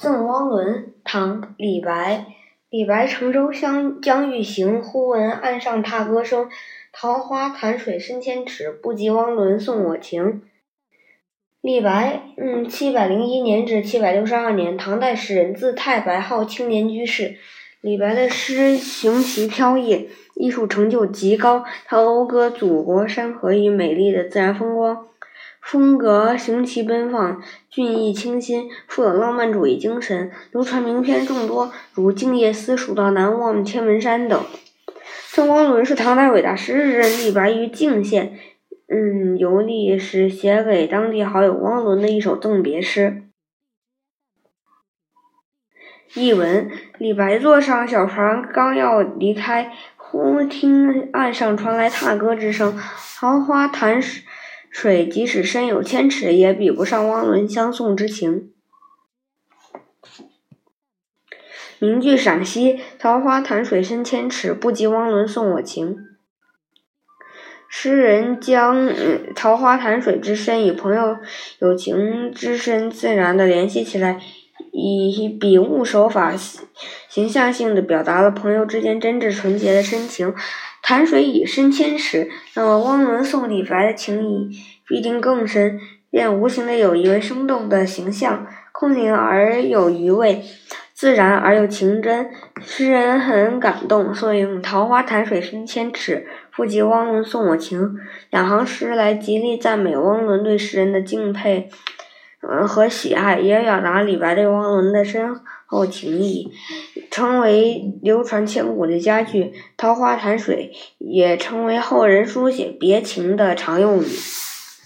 赠汪伦，唐·李白。李白乘舟将将欲行，忽闻岸上踏歌声。桃花潭水深千尺，不及汪伦送我情。李白，嗯，七百零一年至七百六十二年，唐代诗人，字太白，号青年居士。李白的诗行奇飘逸，艺术成就极高。他讴歌祖国山河与美丽的自然风光。风格行奇奔放，俊逸清新，富有浪漫主义精神，流传名篇众多，如《静夜思》《蜀道难望》《天门山》等。郑汪伦是唐代伟大诗人，李白于泾县，嗯，游历时写给当地好友汪伦的一首赠别诗。译文：李白坐上小船，刚要离开，忽听岸上传来踏歌之声，桃花潭水。水即使深有千尺，也比不上汪伦相送之情。名句赏析：桃花潭水深千尺，不及汪伦送我情。诗人将桃花潭水之深与朋友友情之深自然的联系起来，以比物手法形象性的表达了朋友之间真挚纯洁的深情。潭水已深千尺，那么汪伦送李白的情谊必定更深。便无形的友谊为生动的形象，空灵而有余味，自然而又情真，诗人很感动，所以用“桃花潭水深千尺，不及汪伦送我情”两行诗来极力赞美汪伦对诗人的敬佩。嗯，和喜爱也表达李白对汪伦的深厚情谊，成为流传千古的佳句。桃花潭水也成为后人书写别情的常用语。